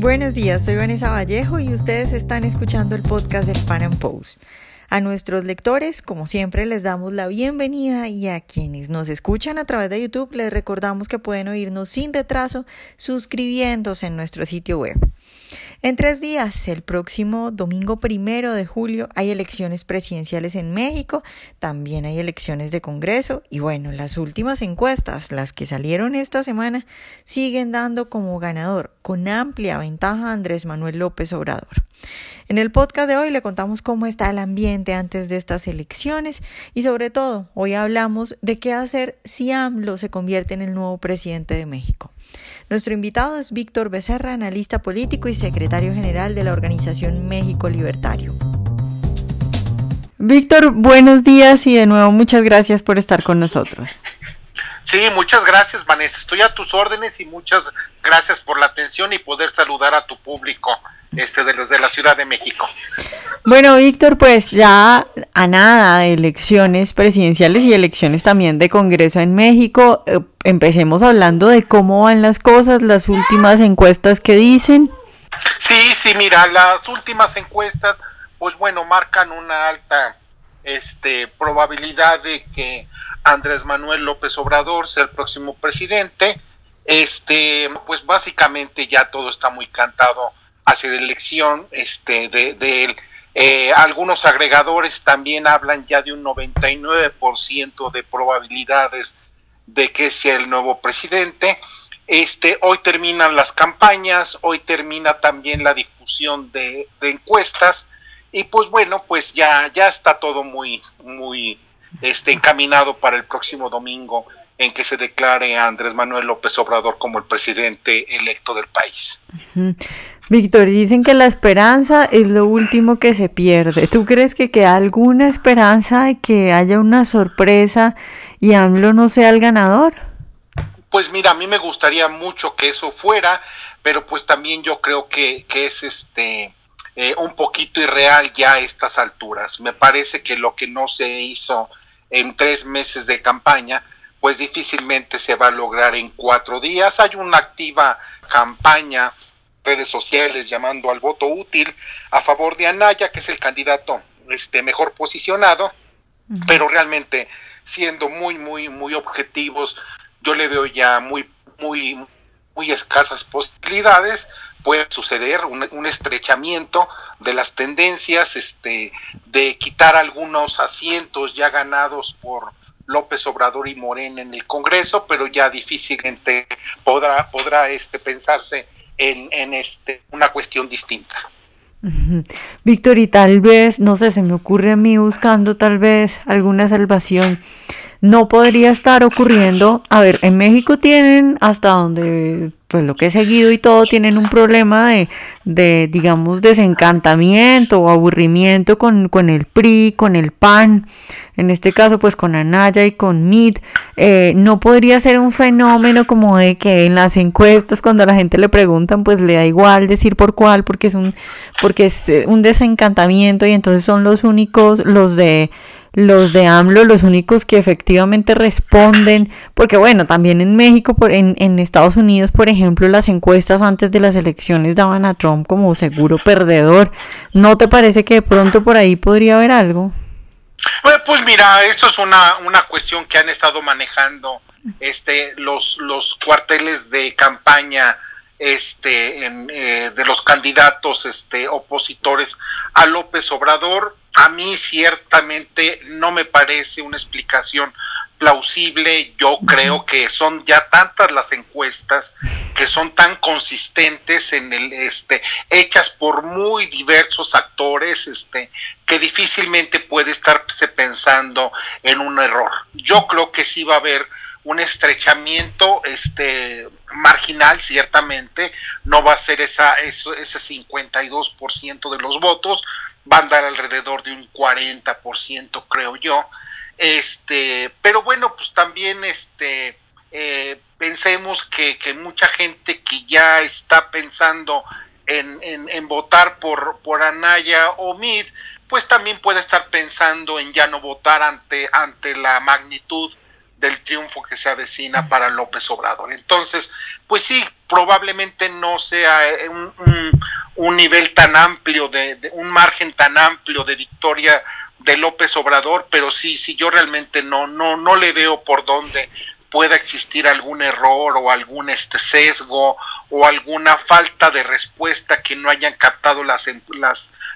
Buenos días, soy Vanessa Vallejo y ustedes están escuchando el podcast del Pan Am Post. A nuestros lectores, como siempre, les damos la bienvenida y a quienes nos escuchan a través de YouTube les recordamos que pueden oírnos sin retraso suscribiéndose en nuestro sitio web. En tres días, el próximo domingo primero de julio, hay elecciones presidenciales en México, también hay elecciones de Congreso y bueno, las últimas encuestas, las que salieron esta semana, siguen dando como ganador con amplia ventaja a Andrés Manuel López Obrador. En el podcast de hoy le contamos cómo está el ambiente antes de estas elecciones y sobre todo hoy hablamos de qué hacer si AMLO se convierte en el nuevo presidente de México. Nuestro invitado es Víctor Becerra, analista político y secretario general de la organización México Libertario. Víctor, buenos días y de nuevo muchas gracias por estar con nosotros. Sí, muchas gracias, Vanessa. Estoy a tus órdenes y muchas gracias por la atención y poder saludar a tu público este de los de la Ciudad de México. Bueno, Víctor, pues ya a nada de elecciones presidenciales y elecciones también de Congreso en México, eh, empecemos hablando de cómo van las cosas, las últimas encuestas que dicen. Sí, sí, mira, las últimas encuestas, pues bueno, marcan una alta este probabilidad de que Andrés Manuel López Obrador el próximo presidente. Este, pues básicamente ya todo está muy cantado hacia la elección este, de, él. Eh, algunos agregadores también hablan ya de un 99% de probabilidades de que sea el nuevo presidente. Este, hoy terminan las campañas, hoy termina también la difusión de, encuestas y pues bueno, pues ya, ya está todo muy, muy este, encaminado para el próximo domingo en que se declare a Andrés Manuel López Obrador como el presidente electo del país. Víctor, dicen que la esperanza es lo último que se pierde. ¿Tú crees que queda alguna esperanza de que haya una sorpresa y AMLO no sea el ganador? Pues mira, a mí me gustaría mucho que eso fuera, pero pues también yo creo que, es este eh, un poquito irreal ya a estas alturas. Me parece que lo que no se hizo en tres meses de campaña, pues difícilmente se va a lograr en cuatro días. Hay una activa campaña, redes sociales, llamando al voto útil a favor de Anaya, que es el candidato este, mejor posicionado, pero realmente siendo muy, muy, muy objetivos, yo le veo ya muy, muy, muy escasas posibilidades. Puede suceder un, estrechamiento de las tendencias, este, de quitar algunos asientos ya ganados por López Obrador y Morena en el Congreso, pero ya difícilmente podrá, podrá este, pensarse en, en este, una cuestión distinta. Víctor, y tal vez, no sé, se me ocurre a mí buscando tal vez alguna salvación no podría estar ocurriendo. A ver, en México tienen hasta donde, pues lo que he seguido y todo, tienen un problema de, de digamos, desencantamiento o aburrimiento con, con, el PRI, con el PAN, en este caso, pues con Anaya y con MIT. Eh, no podría ser un fenómeno como de que en las encuestas, cuando a la gente le preguntan, pues le da igual decir por cuál, porque es un, porque es eh, un desencantamiento y entonces son los únicos, los de los de AMLO los únicos que efectivamente responden, porque bueno, también en México, por, en, en Estados Unidos, por ejemplo, las encuestas antes de las elecciones daban a Trump como seguro perdedor. ¿No te parece que de pronto por ahí podría haber algo? Pues mira, esto es una, una cuestión que han estado manejando este, los, los cuarteles de campaña este, eh, de los candidatos este, opositores a López Obrador a mí ciertamente no me parece una explicación plausible. Yo creo que son ya tantas las encuestas que son tan consistentes en el este hechas por muy diversos actores este que difícilmente puede estarse pensando en un error. Yo creo que sí va a haber un estrechamiento este marginal ciertamente no va a ser esa ese 52% de los votos va a andar alrededor de un 40%, creo yo. Este, pero bueno, pues también este, eh, pensemos que, que, mucha gente que ya está pensando en, en, votar por, por Anaya o Mid, pues también puede estar pensando en ya no votar ante, ante la magnitud del triunfo que se avecina para López Obrador. Entonces, pues sí, probablemente no sea eh, un, nivel tan amplio, de, un margen tan amplio de victoria de López Obrador, pero sí, sí, yo realmente no, no, no le veo por dónde pueda existir algún error o algún este sesgo o alguna falta de respuesta que no hayan captado las,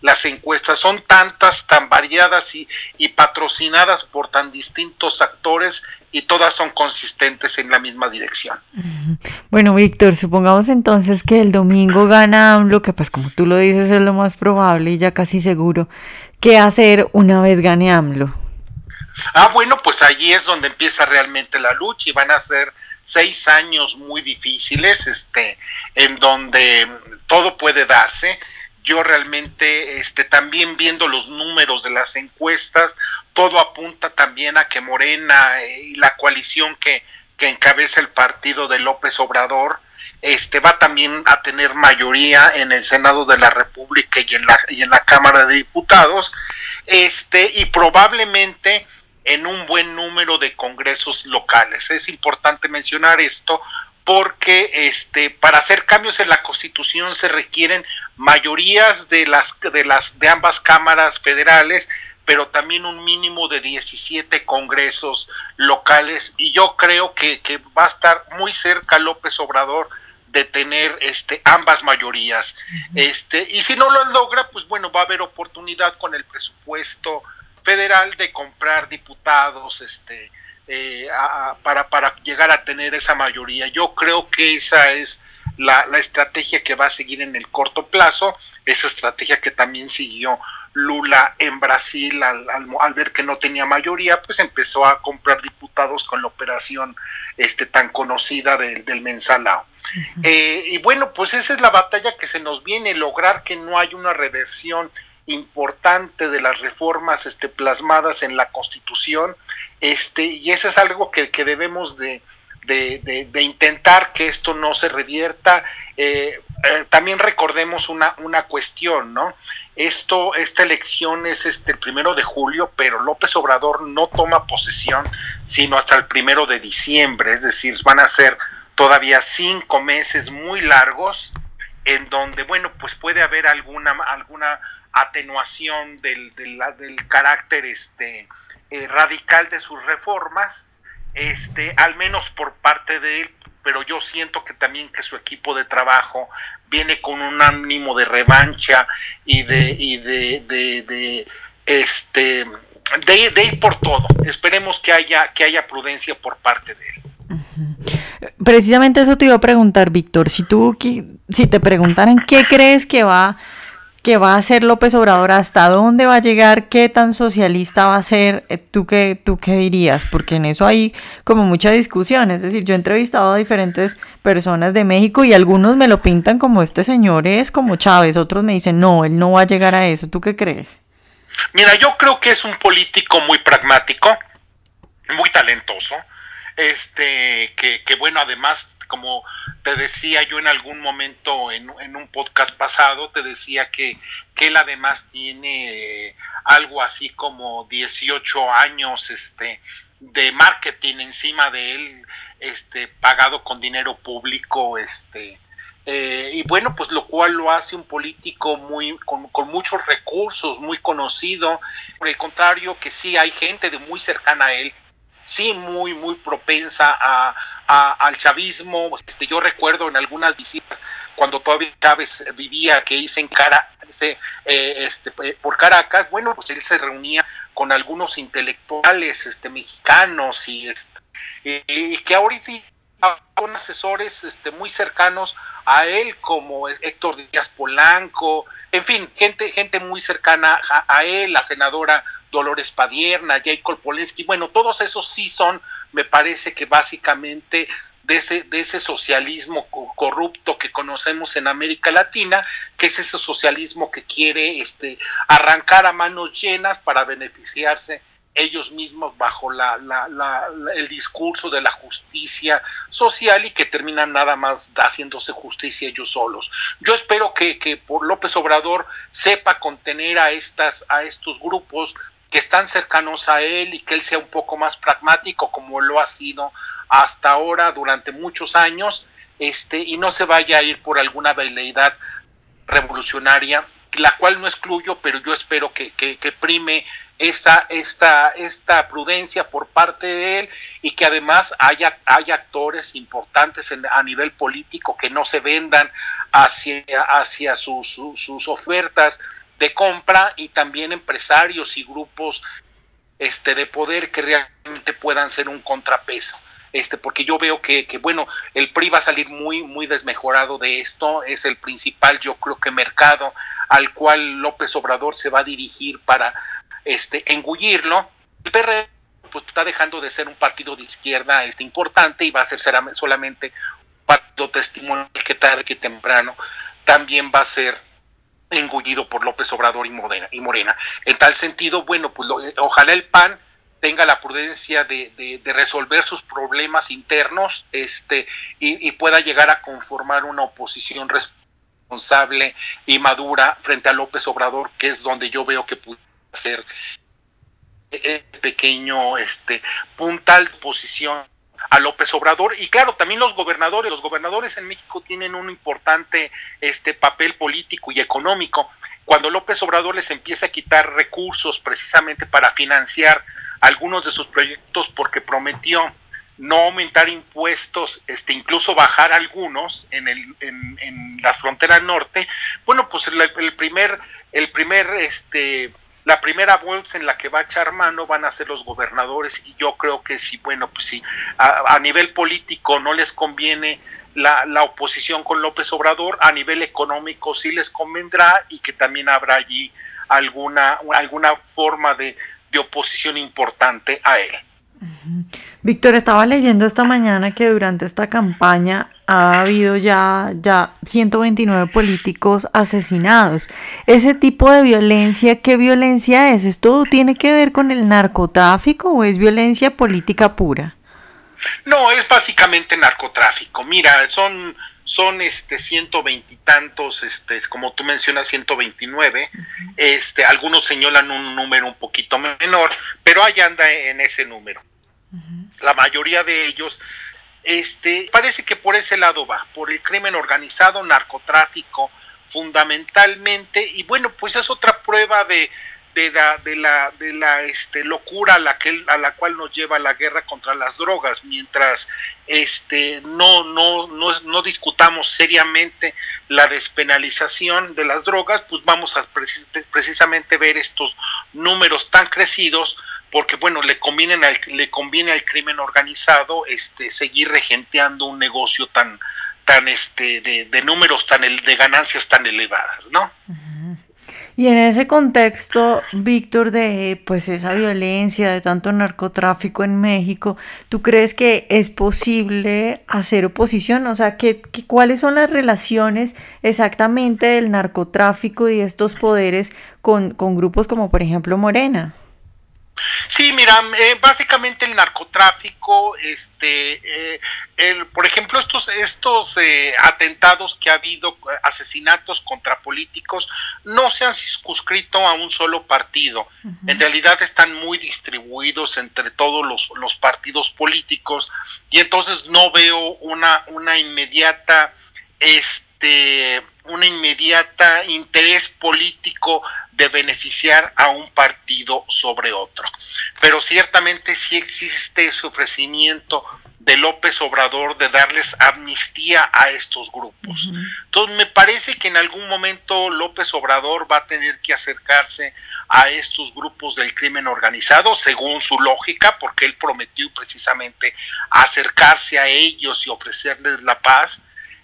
las, encuestas. Son tantas, tan variadas y, y patrocinadas por tan distintos actores y todas son consistentes en la misma dirección. Bueno, Víctor, supongamos entonces que el domingo gana AMLO, que pues como tú lo dices es lo más probable y ya casi seguro. ¿Qué hacer una vez gane AMLO? Ah, bueno, pues allí es donde empieza realmente la lucha y van a ser seis años muy difíciles, este, en donde todo puede darse. Yo realmente, este, también viendo los números de las encuestas, todo apunta también a que Morena y la coalición que, que encabeza el partido de López Obrador, este va también a tener mayoría en el Senado de la República y en la, y en la Cámara de Diputados, este, y probablemente en un buen número de congresos locales. Es importante mencionar esto porque este para hacer cambios en la Constitución se requieren mayorías de las de las de ambas cámaras federales, pero también un mínimo de 17 congresos locales y yo creo que, que va a estar muy cerca López Obrador de tener este ambas mayorías. Este, y si no lo logra, pues bueno, va a haber oportunidad con el presupuesto federal de comprar diputados este, eh, para, para llegar a tener esa mayoría. Yo creo que esa es la, estrategia que va a seguir en el corto plazo, esa estrategia que también siguió Lula en Brasil al, al, ver que no tenía mayoría, pues empezó a comprar diputados con la operación este, tan conocida del mensalao. Eh, y bueno, pues esa es la batalla que se nos viene, lograr que no haya una reversión importante de las reformas este, plasmadas en la Constitución, este, y eso es algo que, debemos de, intentar que esto no se revierta. Eh, eh, también recordemos una, una cuestión, ¿no? Esto, esta elección es este, el primero de julio, pero López Obrador no toma posesión sino hasta el primero de diciembre, es decir, van a ser todavía cinco meses muy largos en donde, bueno, pues puede haber alguna, alguna atenuación del, del, carácter este, eh, radical de sus reformas, este, al menos por parte de él, pero yo siento que también que su equipo de trabajo viene con un ánimo de revancha y de, y de, este de, de, ir por todo. Esperemos que haya, que haya prudencia por parte de él. Precisamente eso te iba a preguntar, Víctor. Si tú, si te preguntaran qué crees que va que va a ser López Obrador, hasta dónde va a llegar, qué tan socialista va a ser, eh, ¿tú qué, tú qué dirías? Porque en eso hay como mucha discusión, es decir, yo he entrevistado a diferentes personas de México y algunos me lo pintan como este señor es como Chávez, otros me dicen, no, él no va a llegar a eso, ¿tú qué crees? Mira, yo creo que es un político muy pragmático, muy talentoso, este, que, que bueno, además como te decía yo en algún momento en, un podcast pasado, te decía que, que él además tiene algo así como 18 años este, de marketing encima de él, este, pagado con dinero público, este, eh, y bueno, pues lo cual lo hace un político muy con, con, muchos recursos, muy conocido. Por el contrario, que sí hay gente de muy cercana a él sí muy, muy propensa a, al chavismo. Este, yo recuerdo en algunas visitas, cuando todavía Chávez vivía, que hice en cara, eh, este, eh, por Caracas, bueno, pues él se reunía con algunos intelectuales este, mexicanos y, este, y que ahorita son asesores este, muy cercanos a él, como Héctor Díaz Polanco, en fin, gente, gente muy cercana a, él, la senadora Dolores Padierna, Jacob Polensky, bueno, todos esos sí son, me parece que básicamente de ese, de ese socialismo corrupto que conocemos en América Latina, que es ese socialismo que quiere este, arrancar a manos llenas para beneficiarse ellos mismos bajo la, el discurso de la justicia social y que terminan nada más haciéndose justicia ellos solos. Yo espero que, que por López Obrador sepa contener a, estas, a estos grupos que están cercanos a él y que él sea un poco más pragmático como lo ha sido hasta ahora durante muchos años este, y no se vaya a ir por alguna veleidad revolucionaria, la cual no excluyo, pero yo espero que, que, prime esta, esta, esta prudencia por parte de él y que además haya, haya actores importantes a nivel político que no se vendan hacia, hacia sus, sus, ofertas de compra y también empresarios y grupos este, de poder que realmente puedan ser un contrapeso este, porque yo veo que, bueno, el PRI va a salir muy, muy desmejorado de esto, es el principal, yo creo que mercado al cual López Obrador se va a dirigir para este, engullirlo. El PRD pues, está dejando de ser un partido de izquierda este, importante y va a ser solamente un partido testimonial que tarde que temprano también va a ser engullido por López Obrador y Morena. Y Morena. En tal sentido, bueno, pues ojalá el PAN tenga la prudencia de, resolver sus problemas internos este, y, pueda llegar a conformar una oposición responsable y madura frente a López Obrador, que es donde yo veo que puede ser el pequeño este, puntal posición a López Obrador. Y claro también los gobernadores los gobernadores en México tienen un importante este papel político y económico. Cuando López Obrador les empieza a quitar recursos precisamente para financiar algunos de sus proyectos porque prometió no aumentar impuestos, este, incluso bajar algunos en, el, en, en la frontera norte, bueno, pues el, primer, el primer, este, la primera bolsa en la que va a echar mano van a ser los gobernadores y yo creo que sí, bueno, pues sí, a nivel político no les conviene la, oposición con López Obrador a nivel económico sí les convendrá y que también habrá allí alguna, alguna forma de, oposición importante a él. Víctor, estaba leyendo esta mañana que durante esta campaña ha habido ya, ya 129 políticos asesinados. Ese tipo de violencia, ¿qué violencia es? ¿Esto tiene que ver con el narcotráfico o es violencia política pura? No, es básicamente narcotráfico. Mira, son son este ciento veintitantos, este, como tú mencionas, 129, este, algunos señalan un número un poquito menor, pero ahí anda en ese número. La mayoría de ellos, este, parece que por ese lado va, por el crimen organizado, narcotráfico, fundamentalmente, y bueno, pues es otra prueba de, la, este, locura a la, que, a la cual nos lleva la guerra contra las drogas, mientras este, no, no, no discutamos seriamente la despenalización de las drogas, pues vamos a precisamente ver estos números tan crecidos porque bueno le conviene al, le conviene al crimen organizado este seguir regenteando un negocio tan tan este de, de números tan de ganancias tan elevadas no y en ese contexto, Víctor, de pues esa violencia, de tanto narcotráfico en México, ¿tú crees que es posible hacer oposición? O sea, ¿qué, cuáles son las relaciones exactamente del narcotráfico y estos poderes con, con grupos como por ejemplo Morena? Sí, mira, eh, básicamente el narcotráfico, este, eh, el, por ejemplo, estos, estos eh, atentados que ha habido, asesinatos contra políticos, no se han circunscrito a un solo partido. En realidad están muy distribuidos entre todos los, los, partidos políticos y entonces no veo una, una inmediata, este, una inmediata interés político de beneficiar a un partido sobre otro. Pero ciertamente sí existe ese ofrecimiento de López Obrador de darles amnistía a estos grupos. Entonces me parece que en algún momento López Obrador va a tener que acercarse a estos grupos del crimen organizado según su lógica, porque él prometió precisamente acercarse a ellos y ofrecerles la paz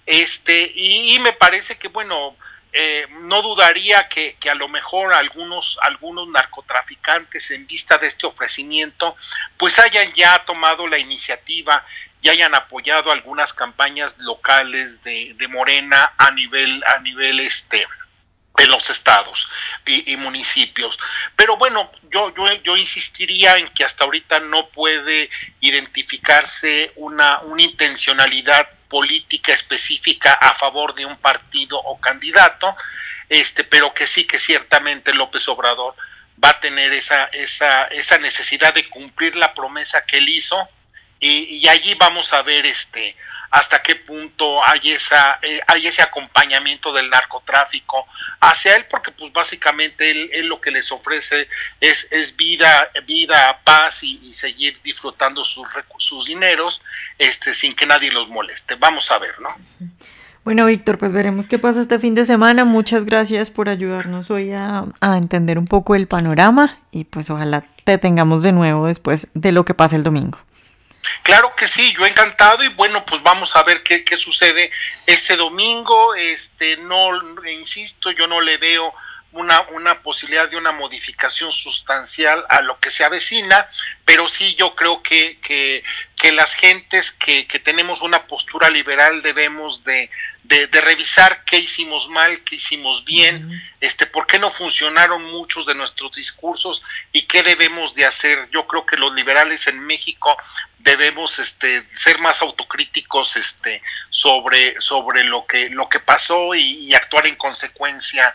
este, y, me parece que, bueno, eh, no dudaría que, a lo mejor algunos, algunos narcotraficantes en vista de este ofrecimiento, pues hayan ya tomado la iniciativa y hayan apoyado algunas campañas locales de, de Morena a nivel, a nivel este, en los estados y, municipios. Pero bueno, yo, yo, yo insistiría en que hasta ahorita no puede identificarse una, una intencionalidad política específica a favor de un partido o candidato, este, pero que sí que ciertamente López Obrador va a tener esa, esa, esa necesidad de cumplir la promesa que él hizo. Y, allí vamos a ver este hasta qué punto hay esa eh, hay ese acompañamiento del narcotráfico hacia él porque pues básicamente él, lo que les ofrece es, vida vida paz y, seguir disfrutando sus sus dineros este sin que nadie los moleste vamos a ver no bueno, Víctor, pues veremos qué pasa este fin de semana. Muchas gracias por ayudarnos hoy a, a, entender un poco el panorama y pues ojalá te tengamos de nuevo después de lo que pase el domingo. Claro que sí, yo encantado y bueno, pues vamos a ver qué, qué sucede este domingo. Este, no, insisto, yo no le veo una, una posibilidad de una modificación sustancial a lo que se avecina, pero sí yo creo que, que, que las gentes que, que, tenemos una postura liberal debemos de, de, revisar qué hicimos mal, qué hicimos bien, este, por qué no funcionaron muchos de nuestros discursos y qué debemos de hacer. Yo creo que los liberales en México debemos este, ser más autocríticos este, sobre, sobre lo, que, lo que pasó y, actuar en consecuencia